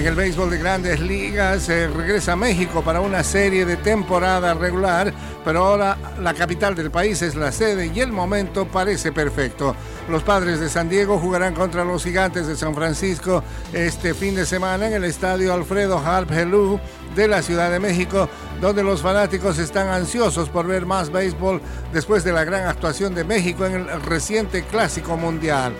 En el béisbol de grandes ligas se regresa a México para una serie de temporada regular, pero ahora la capital del país es la sede y el momento parece perfecto. Los padres de San Diego jugarán contra los gigantes de San Francisco este fin de semana en el estadio Alfredo Harp Helú de la Ciudad de México, donde los fanáticos están ansiosos por ver más béisbol después de la gran actuación de México en el reciente Clásico Mundial.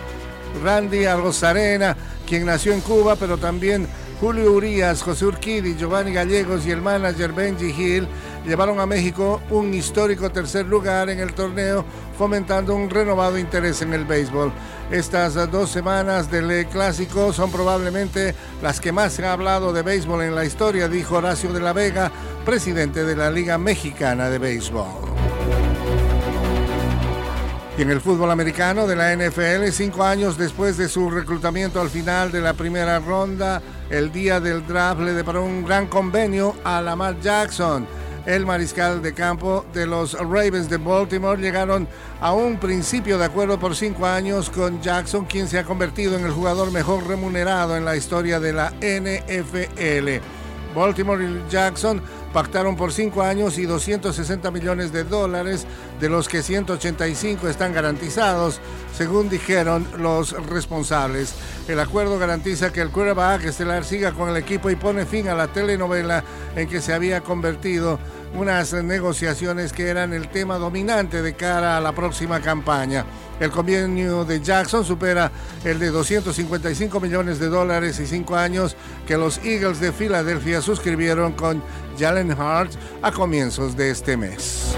Randy Arrozarena, quien nació en Cuba, pero también Julio Urias, José Urquidi, Giovanni Gallegos y el manager Benji Hill llevaron a México un histórico tercer lugar en el torneo, fomentando un renovado interés en el béisbol. Estas dos semanas del clásico son probablemente las que más se ha hablado de béisbol en la historia, dijo Horacio de la Vega, presidente de la Liga Mexicana de Béisbol. Y en el fútbol americano de la NFL, cinco años después de su reclutamiento al final de la primera ronda, el día del draft le deparó un gran convenio a Lamar Jackson. El mariscal de campo de los Ravens de Baltimore llegaron a un principio de acuerdo por cinco años con Jackson, quien se ha convertido en el jugador mejor remunerado en la historia de la NFL. Baltimore y Jackson pactaron por cinco años y 260 millones de dólares, de los que 185 están garantizados, según dijeron los responsables. El acuerdo garantiza que el quarterback estelar siga con el equipo y pone fin a la telenovela en que se había convertido unas negociaciones que eran el tema dominante de cara a la próxima campaña. El convenio de Jackson supera el de 255 millones de dólares y cinco años que los Eagles de Filadelfia suscribieron con Jalen A comienzos de este mes.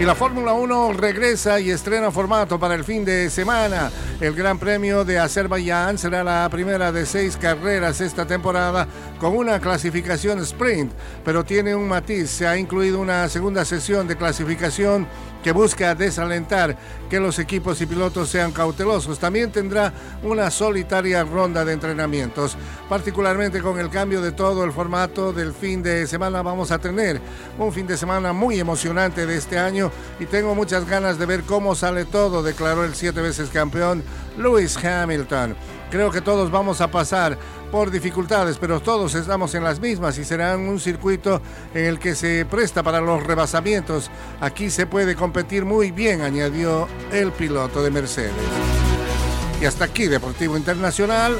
Y la Fórmula 1 regresa y estrena formato para el fin de semana. El Gran Premio de Azerbaiyán será la primera de seis carreras esta temporada con una clasificación sprint, pero tiene un matiz. Se ha incluido una segunda sesión de clasificación que busca desalentar que los equipos y pilotos sean cautelosos. También tendrá una solitaria ronda de entrenamientos. Particularmente con el cambio de todo el formato del fin de semana vamos a tener un fin de semana muy emocionante de este y tengo muchas ganas de ver cómo sale todo, declaró el siete veces campeón Lewis Hamilton. Creo que todos vamos a pasar por dificultades, pero todos estamos en las mismas y será un circuito en el que se presta para los rebasamientos. Aquí se puede competir muy bien, añadió el piloto de Mercedes. Y hasta aquí Deportivo Internacional,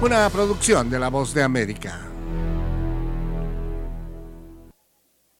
una producción de La Voz de América.